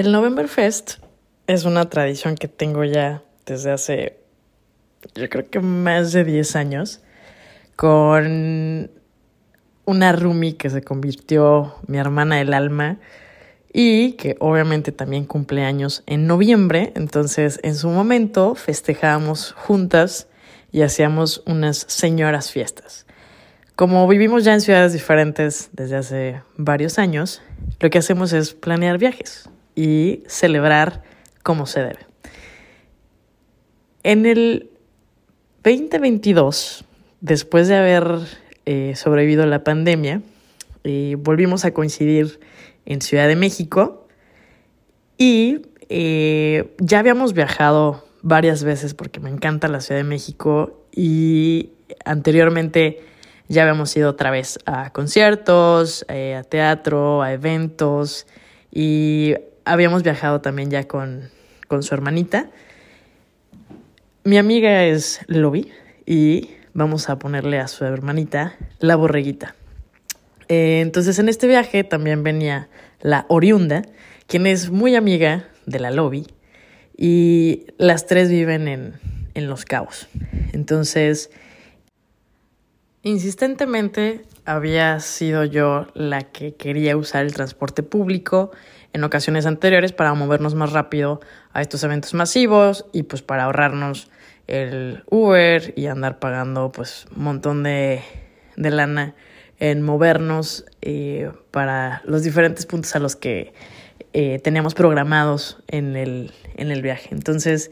El November Fest es una tradición que tengo ya desde hace, yo creo que más de 10 años, con una Rumi que se convirtió mi hermana del alma y que obviamente también cumple años en noviembre, entonces en su momento festejábamos juntas y hacíamos unas señoras fiestas. Como vivimos ya en ciudades diferentes desde hace varios años, lo que hacemos es planear viajes y celebrar como se debe. En el 2022, después de haber eh, sobrevivido la pandemia, eh, volvimos a coincidir en Ciudad de México y eh, ya habíamos viajado varias veces porque me encanta la Ciudad de México y anteriormente ya habíamos ido otra vez a conciertos, a teatro, a eventos y habíamos viajado también ya con, con su hermanita. Mi amiga es Lobby y vamos a ponerle a su hermanita la borreguita. Eh, entonces en este viaje también venía la oriunda, quien es muy amiga de la lobby, y las tres viven en, en Los Cabos. Entonces, insistentemente había sido yo la que quería usar el transporte público en ocasiones anteriores para movernos más rápido a estos eventos masivos y pues para ahorrarnos el Uber y andar pagando pues un montón de, de lana en movernos eh, para los diferentes puntos a los que eh, teníamos programados en el, en el viaje. Entonces,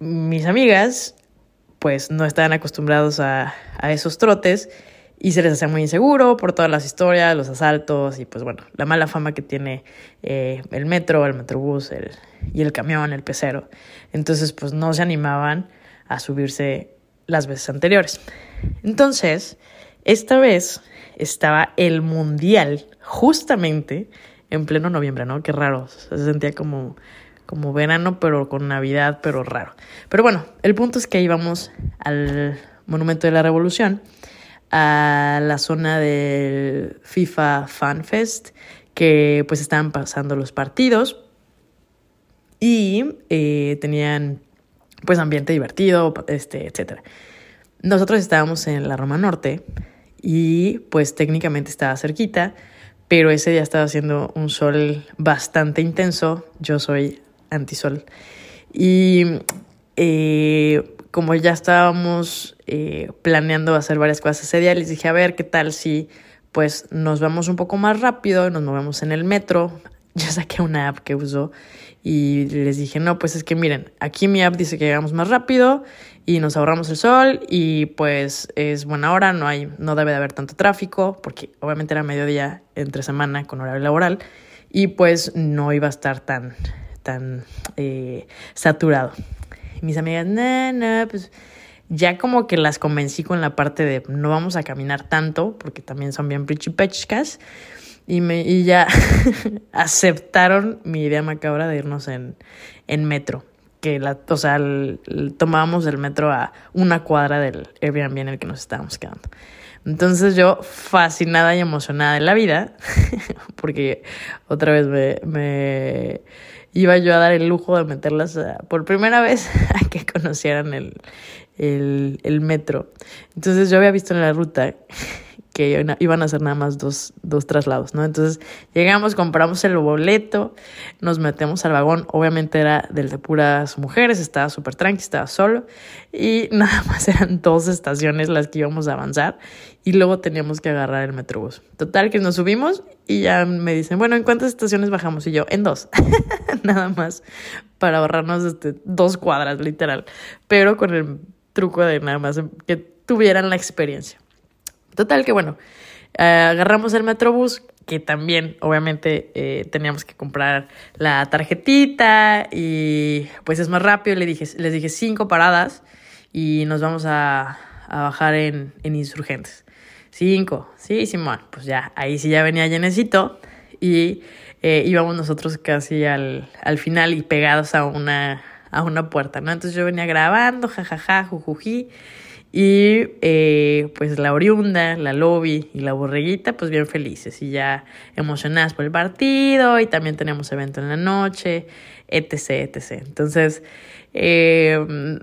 mis amigas, pues no estaban acostumbrados a, esos trotes y se les hacía muy inseguro por todas las historias, los asaltos y pues bueno, la mala fama que tiene eh, el metro, el metrobús y el camión, el pecero. Entonces pues no se animaban a subirse las veces anteriores. Entonces, esta vez estaba el mundial justamente en pleno noviembre, ¿no? Qué raro, se sentía como, como verano, pero con Navidad, pero raro. Pero bueno, el punto es que íbamos al Monumento de la Revolución, a la zona del FIFA Fan Fest, que pues estaban pasando los partidos y eh, tenían pues ambiente divertido, este, etcétera. Nosotros estábamos en la Roma Norte y pues técnicamente estaba cerquita, pero ese día estaba haciendo un sol bastante intenso. Yo soy antisol. Y eh, como ya estábamos eh, planeando hacer varias cosas ese día, les dije, a ver, ¿qué tal si pues nos vamos un poco más rápido, nos movemos en el metro? Yo saqué una app que uso y les dije, no, pues es que miren, aquí mi app dice que llegamos más rápido y nos ahorramos el sol y pues es buena hora, no hay, no debe de haber tanto tráfico, porque obviamente era mediodía entre semana con horario laboral, y pues no iba a estar tan, tan eh, saturado. Y mis amigas, no, no, pues ya como que las convencí con la parte de no vamos a caminar tanto, porque también son bien prichipechkas, y, me, y ya aceptaron mi idea macabra de irnos en, en metro que la, o sea, tomábamos el metro a una cuadra del Airbnb en el que nos estábamos quedando. Entonces yo, fascinada y emocionada de la vida, porque otra vez me, me iba yo a dar el lujo de meterlas por primera vez a que conocieran el, el, el metro. Entonces yo había visto en la ruta que iban a ser nada más dos, dos traslados, ¿no? Entonces llegamos, compramos el boleto, nos metemos al vagón, obviamente era del de puras mujeres, estaba súper tranqui, estaba solo y nada más eran dos estaciones las que íbamos a avanzar y luego teníamos que agarrar el metrobús. Total que nos subimos y ya me dicen, bueno, ¿en cuántas estaciones bajamos? Y yo, en dos, nada más, para ahorrarnos este, dos cuadras, literal, pero con el truco de nada más que tuvieran la experiencia. Total que bueno, agarramos el Metrobús, que también obviamente eh, teníamos que comprar la tarjetita y pues es más rápido. Le dije, les dije cinco paradas y nos vamos a, bajar en, en, Insurgentes. Cinco, sí, Simón, pues ya, ahí sí ya venía llenecito y eh, íbamos nosotros casi al, al final y pegados a una, a una puerta, ¿no? Entonces yo venía grabando, jajaja, jujuji. Y eh, pues la oriunda, la lobby y la borreguita, pues bien felices y ya emocionadas por el partido y también tenemos evento en la noche, etc, etc. Entonces, eh,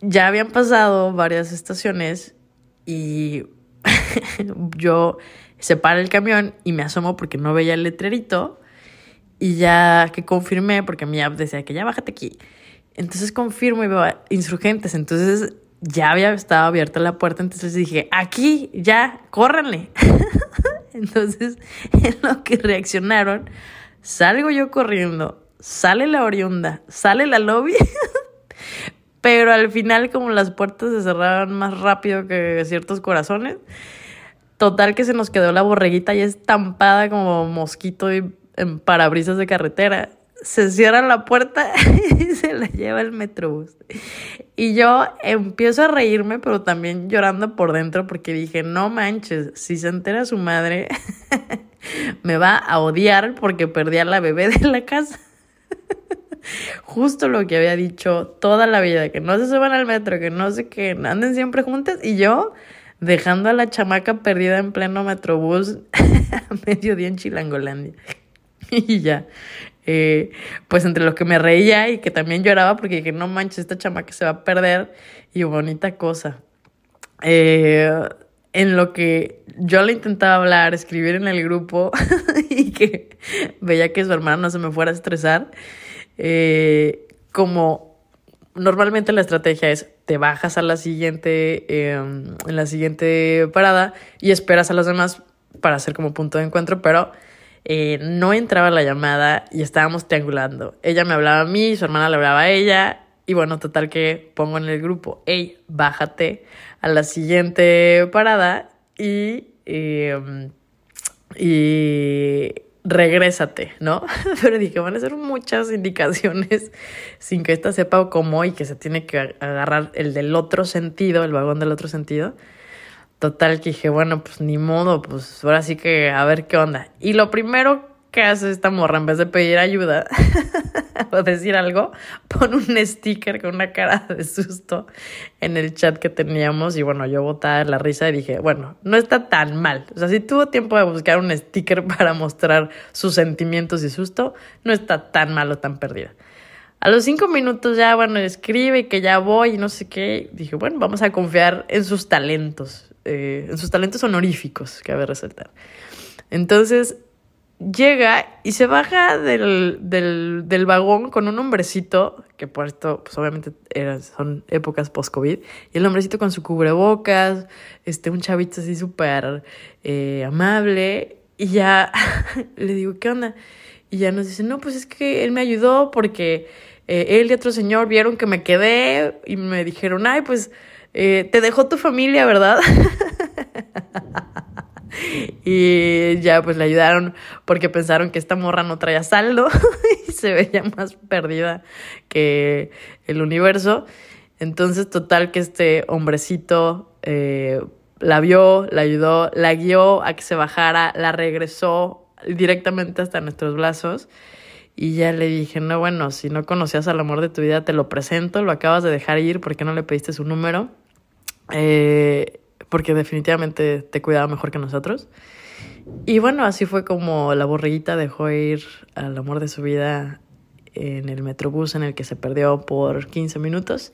ya habían pasado varias estaciones y yo separo el camión y me asomo porque no veía el letrerito y ya que confirmé, porque mi app decía que ya bájate aquí. Entonces confirmo y veo insurgentes. Entonces ya había estado abierta la puerta. Entonces dije, aquí, ya, córranle. entonces, en lo que reaccionaron, salgo yo corriendo, sale la oriunda, sale la lobby. Pero al final, como las puertas se cerraron más rápido que ciertos corazones, total que se nos quedó la borreguita ya estampada como mosquito y en parabrisas de carretera. Se cierra la puerta y se la lleva el metrobús. Y yo empiezo a reírme, pero también llorando por dentro porque dije, no manches, si se entera su madre, me va a odiar porque perdí a la bebé de la casa. Justo lo que había dicho toda la vida, que no se suban al metro, que no sé qué, anden siempre juntas. Y yo dejando a la chamaca perdida en pleno metrobús a mediodía en Chilangolandia. y ya. Eh, pues entre lo que me reía y que también lloraba porque dije, no manches, esta chamaca se va a perder y bonita cosa. Eh, en lo que yo le intentaba hablar, escribir en el grupo y que veía que su hermana no se me fuera a estresar, eh, como normalmente la estrategia es te bajas a la siguiente, em, en la siguiente parada y esperas a los demás para hacer como punto de encuentro, pero eh, no entraba la llamada y estábamos triangulando. Ella me hablaba a mí, su hermana le hablaba a ella. Y bueno, total que pongo en el grupo, hey, bájate a la siguiente parada y, em, y regrésate, ¿no? Pero dije, van a ser muchas indicaciones sin que ésta sepa cómo y que se tiene que agarrar el del otro sentido, el vagón del otro sentido. Total que dije, bueno, pues ni modo, pues ahora sí que a ver qué onda. Y lo primero que hace esta morra, en vez de pedir ayuda o decir algo, pone un sticker con una cara de susto en el chat que teníamos. Y bueno, yo botada la risa y dije, bueno, no está tan mal. O sea, si tuvo tiempo de buscar un sticker para mostrar sus sentimientos y susto, no está tan mal o tan perdida. A los cinco minutos ya, bueno, escribe que ya voy y no sé qué. Dije, bueno, vamos a confiar en sus talentos. Eh, en sus talentos honoríficos, cabe resaltar. Entonces llega y se baja del, del, vagón con un hombrecito, que por esto, pues obviamente son épocas post-COVID, y el hombrecito con su cubrebocas, este, un chavito así súper eh, amable, y ya le digo, ¿qué onda? Y ya nos dice, no, pues es que él me ayudó porque eh, él y otro señor vieron que me quedé y me dijeron, ay, pues eh, te dejó tu familia, ¿verdad? y ya pues le ayudaron porque pensaron que esta morra no traía saldo y se veía más perdida que el universo. Entonces, total que este hombrecito eh, la vio, la ayudó, la guió a que se bajara, la regresó directamente hasta nuestros brazos. Y ya le dije, no, bueno, si no conocías al amor de tu vida, te lo presento, lo acabas de dejar ir, ¿por qué no le pediste su número? Eh, porque definitivamente te cuidaba mejor que nosotros. Y bueno, así fue como la borreguita dejó ir al amor de su vida en el metrobús en el que se perdió por 15 minutos.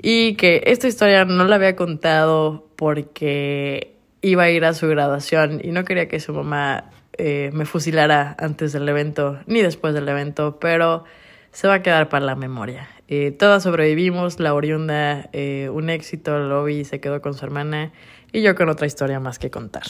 Y que esta historia no la había contado porque iba a ir a su graduación y no quería que su mamá eh, me fusilara antes del evento ni después del evento, pero se va a quedar para la memoria. Eh, todas sobrevivimos, la oriunda, eh, un éxito, Lobby se quedó con su hermana y yo con otra historia más que contar.